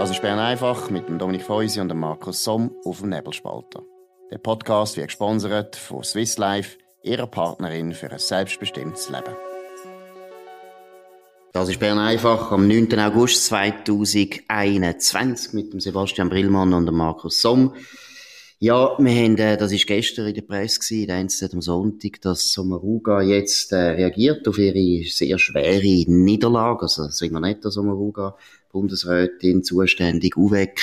Das ist Bern einfach mit Dominik Feusi und dem Markus Somm auf dem Nebelspalter. Der Podcast wird gesponsert von Swiss Life, ihrer Partnerin für ein selbstbestimmtes Leben. Das ist Bern einfach am 9. August 2021 mit dem Sebastian Brillmann und dem Markus Somm. Ja, wir haben, äh, das ist gestern in der Presse gewesen, der NZZ am Sonntag, dass Sommaruga jetzt äh, reagiert auf ihre sehr schwere Niederlage, also Simonetta Sommaruga, Bundesrätin, zuständig, UWEC.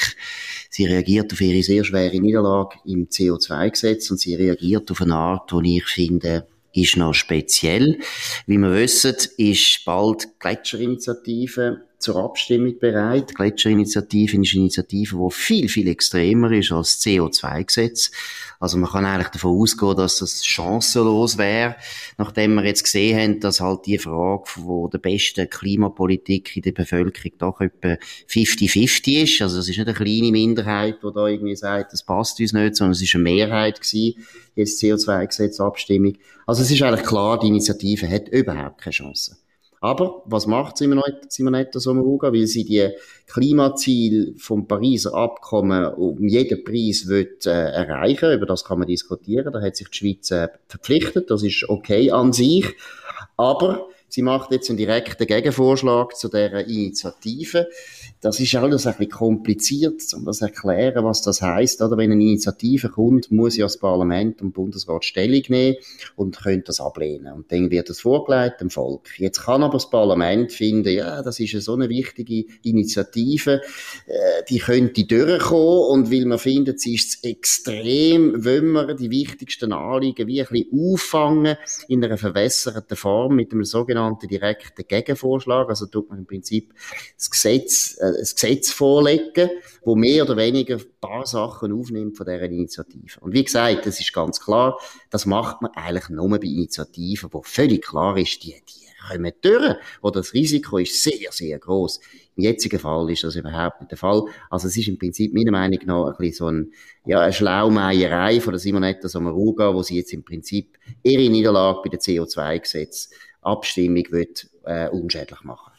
Sie reagiert auf ihre sehr schwere Niederlage im CO2-Gesetz und sie reagiert auf eine Art, die ich finde, ist noch speziell. Wie wir wissen, ist bald Gletscherinitiative zur Abstimmung bereit. Die Gletscherinitiative ist eine Initiative, die viel, viel extremer ist als das CO2-Gesetz. Also man kann eigentlich davon ausgehen, dass das chancenlos wäre, nachdem wir jetzt gesehen haben, dass halt die Frage von der besten Klimapolitik in der Bevölkerung doch etwa 50-50 ist. Also es ist nicht eine kleine Minderheit, die da irgendwie sagt, das passt uns nicht, sondern es ist eine Mehrheit gewesen, jetzt CO2-Gesetz Abstimmung. Also es ist eigentlich klar, die Initiative hat überhaupt keine Chance. Aber was macht Simonetta Sommaruga? Weil sie die Klimaziele vom Pariser Abkommen um jeden Preis will, äh, erreichen Über das kann man diskutieren. Da hat sich die Schweiz äh, verpflichtet. Das ist okay an sich. Aber sie macht jetzt einen direkten Gegenvorschlag zu dieser Initiative. Das ist alles ein bisschen kompliziert, um das zu erklären, was das heißt. Oder wenn eine Initiative kommt, muss ja das Parlament und Bundesrat Stellung nehmen und können das ablehnen. Und dann wird das vorgelegt dem Volk. Jetzt kann aber das Parlament finden, ja, das ist eine so eine wichtige Initiative, äh, die könnte durchkommen und weil man findet, sie ist extrem, wollen wir die wichtigsten Anliegen wie ein bisschen auffangen in einer verwässerten Form mit einem sogenannten direkten Gegenvorschlag. Also tut man im Prinzip das Gesetz äh, ein Gesetz vorlegen, wo mehr oder weniger ein paar Sachen aufnimmt von dieser Initiative. Und wie gesagt, das ist ganz klar, das macht man eigentlich nur bei Initiativen, wo völlig klar ist, die, die kommen durch, wo das Risiko ist sehr, sehr groß. Im jetzigen Fall ist das überhaupt nicht der Fall. Also es ist im Prinzip meiner Meinung nach ein bisschen so ein, ja, eine Schlaumeierei von der Simonetta Sommaruga, wo sie jetzt im Prinzip ihre Niederlage bei der CO2-Gesetz Abstimmung wird, äh, unschädlich machen.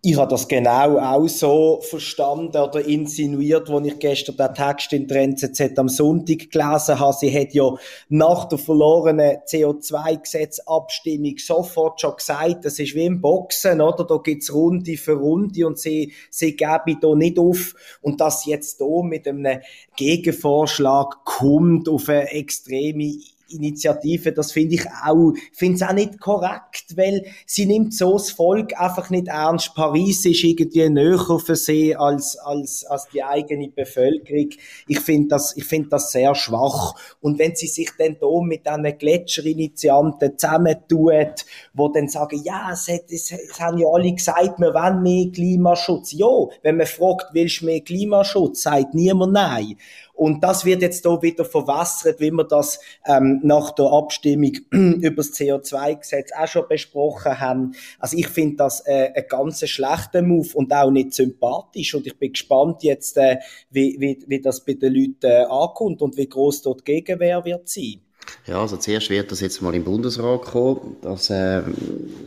Ich habe das genau auch so verstanden oder insinuiert, als ich gestern den Text in der NZZ am Sonntag gelesen habe. Sie hat ja nach der verlorenen CO2-Gesetzabstimmung sofort schon gesagt, das ist wie im Boxen, oder? Da gibt's Runde für Runde und sie, sie geben da nicht auf. Und dass jetzt hier mit einem Gegenvorschlag kommt auf eine extreme Initiative, das finde ich auch, finde es auch nicht korrekt, weil sie nimmt so das Volk einfach nicht ernst. Paris ist irgendwie näher für sie als, als, als die eigene Bevölkerung. Ich finde das, ich finde das sehr schwach. Und wenn sie sich dann da mit diesen Gletscherinitianten zusammentut, wo dann sagen, ja, es, hat, es, es haben ja alle gesagt, wir wollen mehr Klimaschutz. Ja, wenn man fragt, willst du mehr Klimaschutz, sagt niemand nein. Und das wird jetzt hier wieder verwässert, wie wir das ähm, nach der Abstimmung über das CO2-Gesetz auch schon besprochen haben. Also ich finde das äh, ein ganz schlechter Move und auch nicht sympathisch. Und ich bin gespannt jetzt, äh, wie, wie, wie das bei den Leuten äh, ankommt und wie groß dort Gegenwehr wird sein. Ja, also zuerst wird das jetzt mal im Bundesrat kommen. Das äh,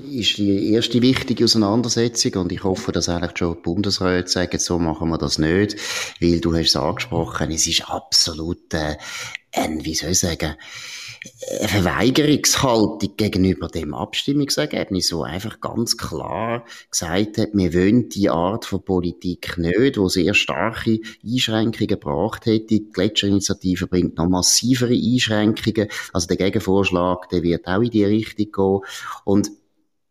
ist die erste wichtige Auseinandersetzung und ich hoffe, dass eigentlich schon die Bundesräte sagen, so machen wir das nicht, weil du hast es angesprochen, es ist absolut äh, ein, wie soll ich sagen, eine Verweigerungshaltung gegenüber dem Abstimmungsergebnis, wo einfach ganz klar gesagt hat, wir wollen die Art von Politik nicht, wo sehr starke Einschränkungen gebracht hätte. Die Gletscherinitiative bringt noch massivere Einschränkungen. Also der Gegenvorschlag, der wird auch in die Richtung gehen. Und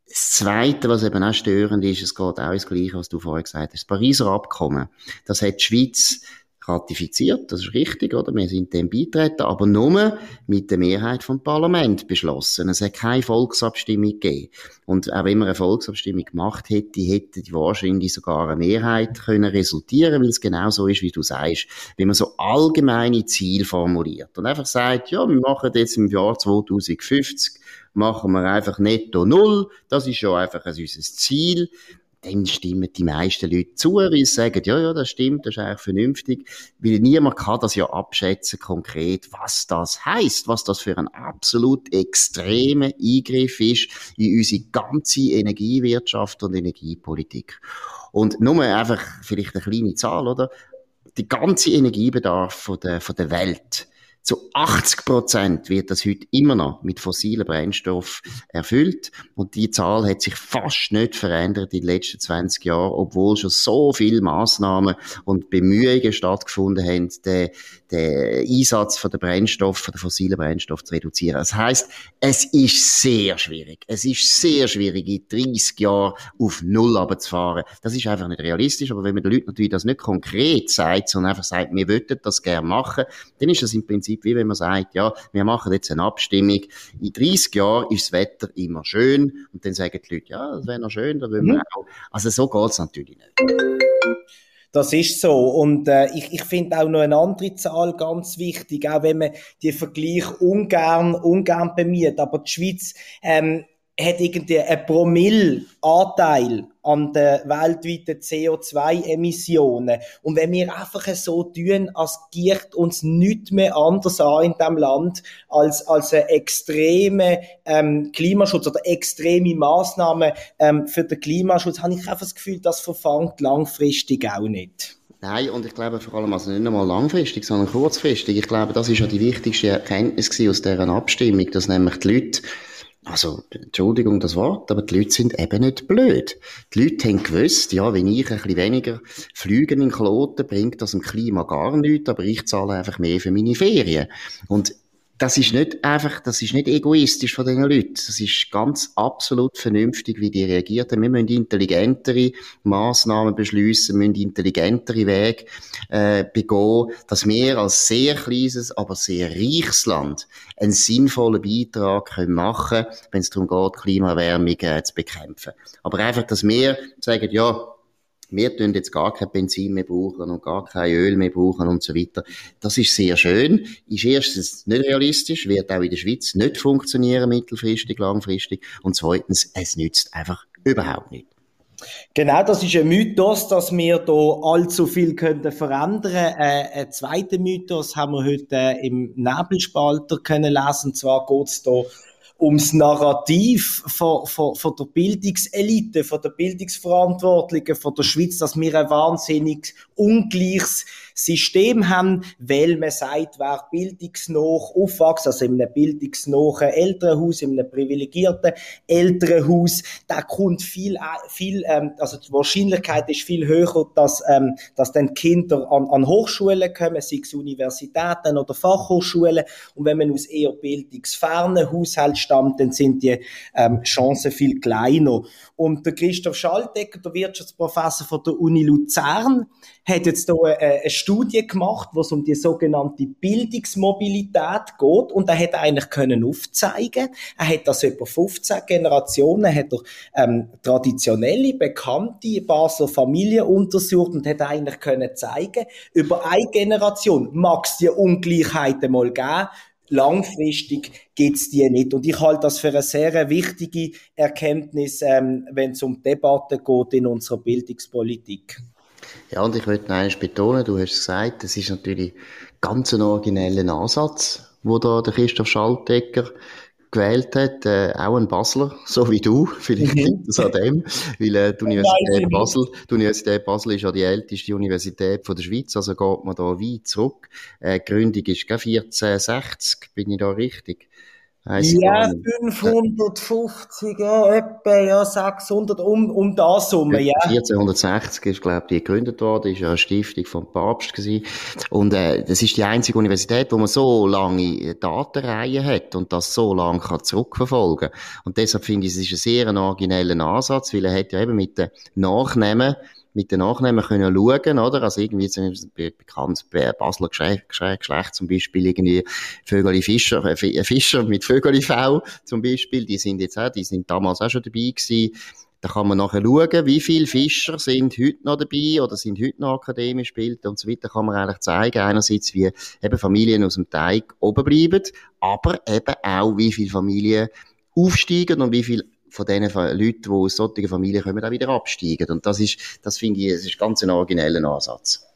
das Zweite, was eben auch störend ist, es geht auch ins Gleiche, was du vorher gesagt hast. Das Pariser Abkommen, das hat die Schweiz ratifiziert, das ist richtig, oder? Wir sind dem beitreten, aber nur mit der Mehrheit vom Parlament beschlossen. Es hat keine Volksabstimmung gegeben. Und auch wenn man eine Volksabstimmung gemacht hätte, hätte die wahrscheinlich sogar eine Mehrheit können resultieren, weil es genau so ist, wie du sagst. Wenn man so allgemeine Ziele formuliert und einfach sagt, ja, wir machen jetzt im Jahr 2050 machen wir einfach netto null. Das ist schon einfach unser Ziel dann stimmen die meisten Leute zu, weil sie sagen, ja, ja, das stimmt, das ist eigentlich vernünftig, weil niemand kann das ja abschätzen konkret, was das heißt, was das für ein absolut extremer Eingriff ist in unsere ganze Energiewirtschaft und Energiepolitik. Und nur einfach vielleicht eine kleine Zahl, oder? Die ganze Energiebedarf von der, von der Welt, zu 80 Prozent wird das heute immer noch mit fossilen Brennstoff erfüllt. Und die Zahl hat sich fast nicht verändert in den letzten 20 Jahren, obwohl schon so viele Maßnahmen und Bemühungen stattgefunden haben, den, den Einsatz von der Brennstoff, von der fossilen Brennstoff zu reduzieren. Das heißt, es ist sehr schwierig. Es ist sehr schwierig, in 30 Jahren auf Null runterzufahren. Das ist einfach nicht realistisch. Aber wenn man den Leuten natürlich das nicht konkret sagt, sondern einfach sagt, wir würden das gerne machen, dann ist das im Prinzip Prinzip wie wenn man sagt, ja, wir machen jetzt eine Abstimmung. In 30 Jahren ist das Wetter immer schön. Und dann sagen die Leute, ja, das wäre noch schön, da wollen wir mhm. auch. Also so geht's natürlich nicht. Das ist so. Und äh, ich, ich finde auch noch eine andere Zahl ganz wichtig, auch wenn man die Vergleich ungern, ungern bemüht. Aber die Schweiz ähm, hat irgendwie ein Promille-Anteil an den weltweiten CO2-Emissionen. Und wenn wir einfach so tun, als giert uns nichts mehr anders an in diesem Land als, als ein extreme ähm, Klimaschutz oder extreme Maßnahmen ähm, für den Klimaschutz, habe ich einfach das Gefühl, das verfangt langfristig auch nicht. Nein, und ich glaube vor allem also nicht einmal langfristig, sondern kurzfristig. Ich glaube, das ist ja die wichtigste Erkenntnis aus dieser Abstimmung, dass nämlich die Leute also, Entschuldigung das Wort, aber die Leute sind eben nicht blöd. Die Leute haben gewusst, ja, wenn ich ein bisschen weniger fliegen in Kloten, bringt das dem Klima gar nichts, aber ich zahle einfach mehr für meine Ferien. Und das ist nicht einfach, das ist nicht egoistisch von diesen Leuten. Das ist ganz absolut vernünftig, wie die reagiert haben. Wir müssen intelligentere Massnahmen beschließen, müssen intelligentere Wege äh, begehen, dass wir als sehr kleines, aber sehr reiches Land einen sinnvollen Beitrag können machen wenn es darum geht, Klimaerwärmung äh, zu bekämpfen. Aber einfach, dass wir sagen, ja, wir tun jetzt gar kein Benzin mehr brauchen und gar kein Öl mehr brauchen und so weiter. Das ist sehr schön. Ist erstens nicht realistisch, wird auch in der Schweiz nicht funktionieren, mittelfristig, langfristig. Und zweitens, es nützt einfach überhaupt nicht. Genau, das ist ein Mythos, dass wir da allzu viel können verändern. Äh, ein zweiter Mythos haben wir heute äh, im Nebelspalter können lesen. Und zwar geht es da ums Narrativ von, von, von der Bildungselite, von der Bildungsverantwortlichen von der Schweiz, dass wir ein wahnsinnig ungleiches System haben, weil man sagt, wer bildungsnach aufwächst, also in einem bildungsnahen Elternhaus, in einem privilegierten Elternhaus, da kommt viel, viel, ähm, also die Wahrscheinlichkeit ist viel höher, dass, ähm, dass dann Kinder an, an Hochschulen kommen, sei es Universitäten oder Fachhochschulen. Und wenn man aus eher bildungsfernen Haushalten stammt, dann sind die ähm, Chancen viel kleiner. Und der Christoph Schaltecker, der Wirtschaftsprofessor von der Uni Luzern, hat jetzt hier eine, eine Studie gemacht, wo es um die sogenannte Bildungsmobilität geht und er hat eigentlich können aufzeigen, er hat das über 15 Generationen, hat er ähm, traditionelle, bekannte Basler Familien untersucht und hat eigentlich können zeigen, über eine Generation mag es die Ungleichheiten mal geben, langfristig gibt's die nicht. Und ich halte das für eine sehr wichtige Erkenntnis, ähm, wenn es um Debatten geht in unserer Bildungspolitik. Ja, und ich möchte eines betonen, du hast gesagt, das ist natürlich ganz ein origineller Ansatz, wo da der Christoph Schaltegger gewählt hat, äh, auch ein Basler, so wie du, vielleicht mhm. liegt das an dem, weil äh, die Universität Basel, die Universität Basel ist ja die älteste Universität von der Schweiz, also geht man da weit zurück. Äh, Gründung ist 1460, bin ich da richtig? Ja, 550, ja, etwa, ja, 600, um, um das Summe, ja. 1460 ist, glaube ich, die gegründet worden, ist ja eine Stiftung vom Papst gewesen. Und, äh, das ist die einzige Universität, wo man so lange Datenreihen hat und das so lange kann zurückverfolgen. Und deshalb finde ich, es ist ein sehr origineller Ansatz, weil er hat ja eben mit den Nachnamen mit den Nachnamen können schauen, oder? Also irgendwie zum bekannt Basler Geschlecht zum Beispiel irgendwie Vögeli Fischer, äh, Fischer mit Vögeli V zum Beispiel, die sind jetzt auch, die sind damals auch schon dabei gewesen. Da kann man nachher schauen, wie viele Fischer sind heute noch dabei oder sind heute noch akademisch gebildet und so weiter. Kann man eigentlich zeigen, einerseits, wie eben Familien aus dem Teig oben bleiben, aber eben auch, wie viele Familien aufsteigen und wie viele von den Leuten, die aus solchen Familien kommen, auch wieder absteigen. Und das ist, das finde ich, das ist ganz ein origineller Ansatz.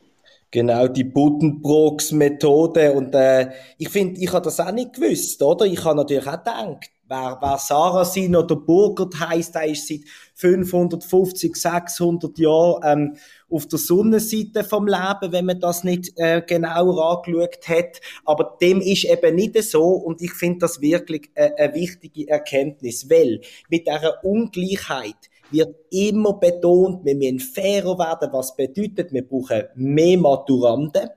Genau, die Buddenbrooks-Methode. Und äh, ich finde, ich habe das auch nicht gewusst, oder? Ich habe natürlich auch gedacht, wer, wer Sarasin oder Burgert heisst, der ist seit 550, 600 Jahren ähm, auf der Sonnenseite vom Leben, wenn man das nicht äh, genauer angeschaut hat. Aber dem ist eben nicht so und ich finde das wirklich äh, eine wichtige Erkenntnis, weil mit dieser Ungleichheit wird immer betont, wir müssen fairer werden, was bedeutet, wir brauchen mehr Maturanten,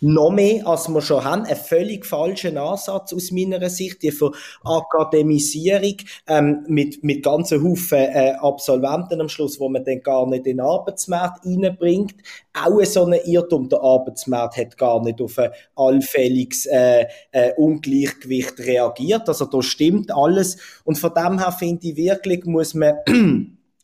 noch mehr, als wir schon haben. Ein völlig falschen Ansatz aus meiner Sicht, die für Akademisierung ähm, mit, mit ganzen Haufen äh, Absolventen am Schluss, wo man dann gar nicht in den Arbeitsmarkt reinbringt. Auch so ein Irrtum, der Arbeitsmarkt hat gar nicht auf ein allfälliges äh, äh, Ungleichgewicht reagiert. Also da stimmt alles. Und von dem her finde ich wirklich, muss man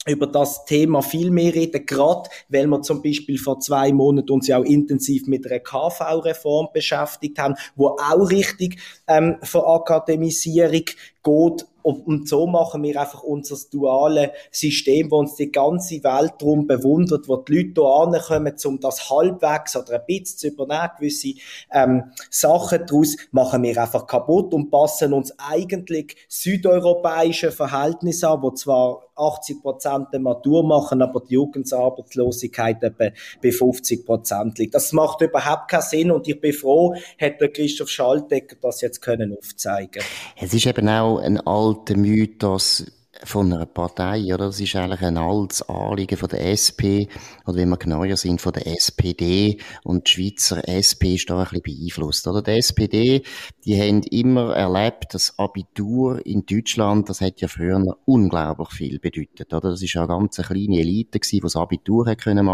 über das Thema viel mehr reden, gerade weil wir zum Beispiel vor zwei Monaten uns ja auch intensiv mit einer KV-Reform beschäftigt haben, wo auch richtig ähm, für Akademisierung geht und so machen wir einfach unser duales System, wo uns die ganze Welt darum bewundert, wo die Leute hier ankommen, um das halbwegs oder ein bisschen zu übernehmen, gewisse ähm, Sachen daraus, machen wir einfach kaputt und passen uns eigentlich südeuropäische Verhältnisse an, wo zwar 80% der Matur machen, aber die Jugendarbeitslosigkeit etwa bei 50% liegt. Das macht überhaupt keinen Sinn und ich bin froh, hat Christoph Schaltecker das jetzt können aufzeigen. Es ist eben auch ein alter Mythos, von einer Partei, oder? Das ist eigentlich ein altes Anliegen von der SP, oder wenn wir genauer sind, von der SPD. Und die Schweizer SP ist da ein bisschen beeinflusst, oder? Die SPD, die haben immer erlebt, das Abitur in Deutschland, das hat ja früher unglaublich viel bedeutet, oder? Das ist ja eine ganz kleine Elite gewesen, die das Abitur machen können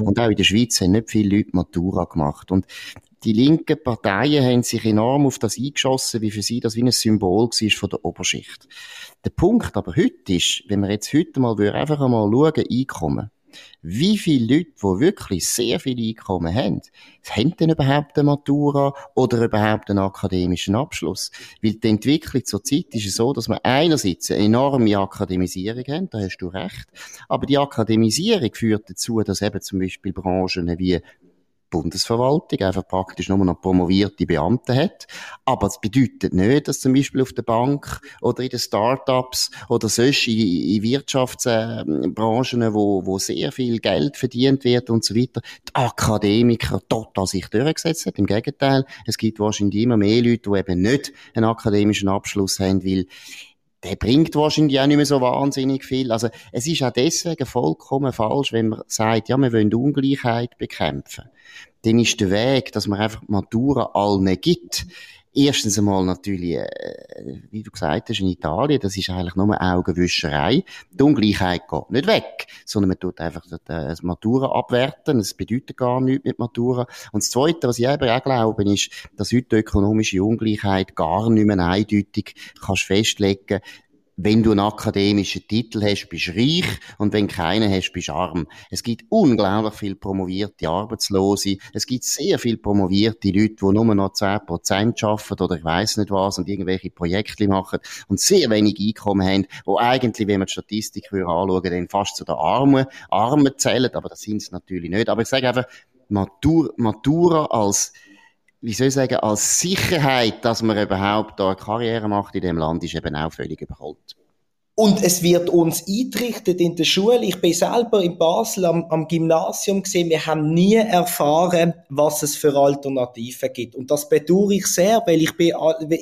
Und auch in der Schweiz haben nicht viele Leute Matura gemacht. Und die linken Parteien haben sich enorm auf das eingeschossen, wie für sie das wie ein Symbol war von der Oberschicht. Der Punkt aber heute ist, wenn wir jetzt heute mal einfach einmal schauen, Einkommen. Wie viele Leute, die wirklich sehr viel Einkommen haben, haben denn überhaupt eine Matura oder überhaupt einen akademischen Abschluss? Weil die Entwicklung zurzeit ist es so, dass wir einerseits eine enorme Akademisierung haben, da hast du recht, aber die Akademisierung führt dazu, dass eben zum Beispiel Branchen wie Bundesverwaltung einfach praktisch nur noch promovierte Beamte hat. Aber es bedeutet nicht, dass zum Beispiel auf der Bank oder in den Start-ups oder sonst in, in Wirtschaftsbranchen, wo, wo sehr viel Geld verdient wird und so weiter, die Akademiker total sich durchgesetzt hat. Im Gegenteil, es gibt wahrscheinlich immer mehr Leute, die eben nicht einen akademischen Abschluss haben, weil der bringt wahrscheinlich auch nicht mehr so wahnsinnig viel. Also es ist auch deswegen vollkommen falsch, wenn man sagt, ja, wir wollen Ungleichheit bekämpfen. Dann ist der Weg, dass man einfach Matura allen gibt, Erstens einmal natürlich, äh, wie du gesagt hast, in Italien, das ist eigentlich nur Augenwischerei. Die Ungleichheit geht nicht weg, sondern man tut einfach das Matura abwerten. Es bedeutet gar nichts mit Matura. Und das Zweite, was ich eben auch glaube, ist, dass heute die ökonomische Ungleichheit gar nicht mehr eindeutig kannst festlegen wenn du einen akademischen Titel hast, bist du reich und wenn keinen hast, bist du arm. Es gibt unglaublich viel promovierte Arbeitslose. Es gibt sehr viel promovierte Leute, die nur noch 10% arbeiten oder ich weiß nicht was und irgendwelche Projekte machen und sehr wenig Einkommen haben, wo eigentlich, wenn man die Statistik anschauen dann fast zu den Armen, Armen zählen, aber das sind es natürlich nicht. Aber ich sage einfach, Matura, Matura als wie soll ich sagen, als Sicherheit, dass man überhaupt da Karriere macht in dem Land, ist eben auch völlig überholt. Und es wird uns eingerichtet in der Schule. Ich bin selber in Basel am, am, Gymnasium gesehen. Wir haben nie erfahren, was es für Alternativen gibt. Und das bedauere ich sehr, weil ich bin,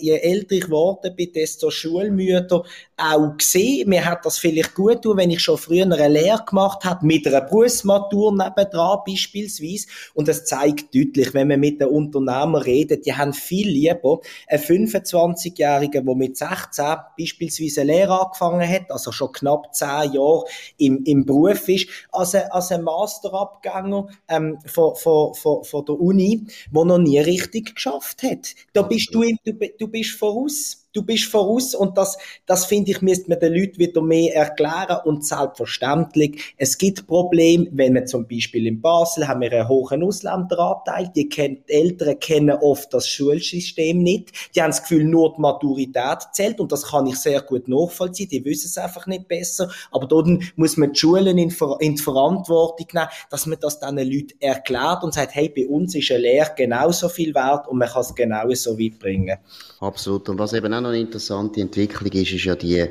je älter ich geworden bin, desto schulmüder auch gesehen. Mir hat das vielleicht gut tun, wenn ich schon früher eine Lehre gemacht habe, mit einer Berufsmatur nebendran beispielsweise. Und es zeigt deutlich, wenn man mit den Unternehmern redet, die haben viel lieber einen 25-Jährigen, der mit 16 beispielsweise eine Lehre angefangen hat, also schon knapp 10 Jahre im, im Beruf ist, als ein, als ein Masterabgänger ähm, von, von, von, von der Uni, der noch nie richtig geschafft hat. Da bist du, du, du bist voraus. Du bist voraus und das, das finde ich, müsste man den Leuten wieder mehr erklären und selbstverständlich, es gibt Probleme, wenn man zum Beispiel in Basel haben wir einen hohen Ausländeranteil, die, kennen, die Eltern kennen oft das Schulsystem nicht, die haben das Gefühl, nur die Maturität zählt und das kann ich sehr gut nachvollziehen, die wissen es einfach nicht besser, aber dort muss man die Schulen in, in die Verantwortung nehmen, dass man das diesen Leuten erklärt und sagt, hey, bei uns ist eine Lehre genauso viel wert und man kann es genau so weit bringen. Absolut. Und was eben auch noch eine interessante Entwicklung ist, ist ja die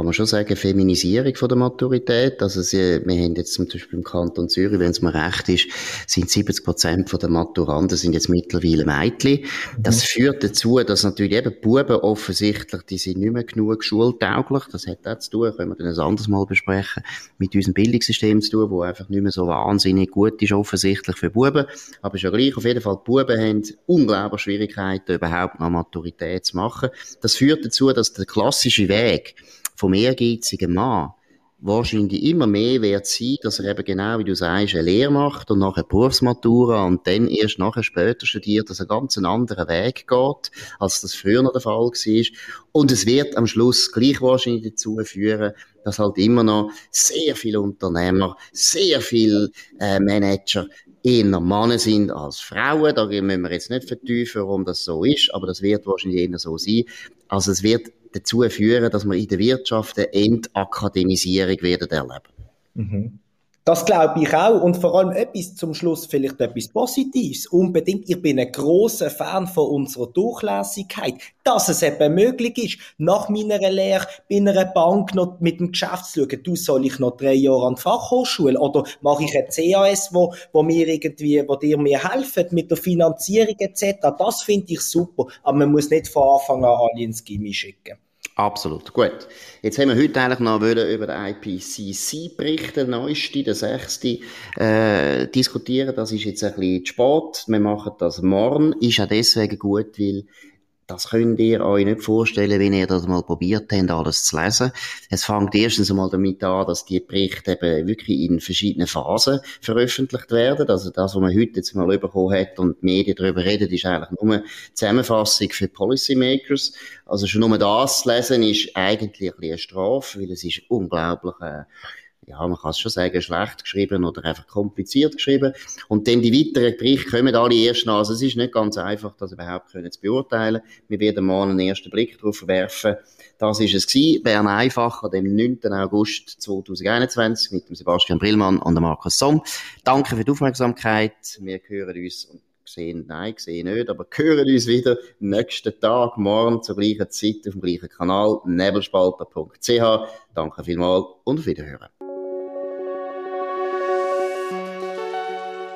kann man schon sagen, Feminisierung von der Maturität. Also sie, wir haben jetzt zum Beispiel im Kanton Zürich, wenn es mir recht ist, sind 70 Prozent der Maturanten sind jetzt mittlerweile Mädchen. Das mhm. führt dazu, dass natürlich eben Buben offensichtlich, die sind nicht mehr genug schultauglich. Das hat auch zu tun, können wir dann ein anderes Mal besprechen, mit unserem Bildungssystem zu tun, wo einfach nicht mehr so wahnsinnig gut ist offensichtlich für Buben. Aber ja gleich, auf jeden Fall, die Buben haben unglaublich Schwierigkeiten, überhaupt noch Maturität zu machen. Das führt dazu, dass der klassische Weg, vom ehrgeizigen Mann wahrscheinlich immer mehr wird sein, dass er eben genau, wie du sagst, eine Lehre macht und nachher Berufsmatura und dann erst nachher später studiert, dass ein ganz anderer Weg geht, als das früher noch der Fall war. Und es wird am Schluss gleich wahrscheinlich dazu führen, dass halt immer noch sehr viele Unternehmer, sehr viele äh, Manager eher Männer sind als Frauen. Da müssen wir jetzt nicht vertiefen, warum das so ist, aber das wird wahrscheinlich eher so sein. Also es wird dazu führen, dass wir in der Wirtschaft eine Entakademisierung werden erleben. Mhm. Das glaube ich auch. Und vor allem etwas zum Schluss, vielleicht etwas Positives. Unbedingt. Ich bin ein großer Fan von unserer Durchlässigkeit. Dass es eben möglich ist, nach meiner Lehre bei einer Bank noch mit dem Geschäft zu schauen, du soll ich noch drei Jahre an die Fachhochschule oder mache ich ein CAS, wo, wo mir irgendwie, wo dir mir helfen mit der Finanzierung etc. Das finde ich super. Aber man muss nicht von Anfang an alle ins Gimmi schicken. Absolut. Gut. Jetzt haben wir heute eigentlich noch über den IPCC-Bericht, den neuesten, den sechsten, äh, diskutieren. Das ist jetzt ein bisschen zu spät. Wir machen das morgen. Ist auch deswegen gut, weil das könnt ihr euch nicht vorstellen, wenn ihr das mal probiert habt, alles zu lesen. Es fängt erstens einmal damit an, dass die Berichte eben wirklich in verschiedenen Phasen veröffentlicht werden. Also das, was man heute jetzt mal bekommen hat und die Medien darüber reden, ist eigentlich nur eine Zusammenfassung für Policymakers. Also schon nur das zu lesen ist eigentlich ein eine Strafe, weil es ist unglaublich äh, ja, man kann es schon sagen, schlecht geschrieben oder einfach kompliziert geschrieben. Und dann die weiteren Berichte kommen alle erst nach. Also es ist nicht ganz einfach, das überhaupt können zu beurteilen. Wir werden mal einen ersten Blick darauf werfen. Das ist es gewesen. Bern einfach an dem 9. August 2021 mit dem Sebastian Brillmann und dem Markus Somm. Danke für die Aufmerksamkeit. Wir hören uns sehen, nein, sehen nicht, aber hören uns wieder nächsten Tag, morgen zur gleichen Zeit auf dem gleichen Kanal, nebelspalter.ch. Danke vielmals und auf Wiederhören.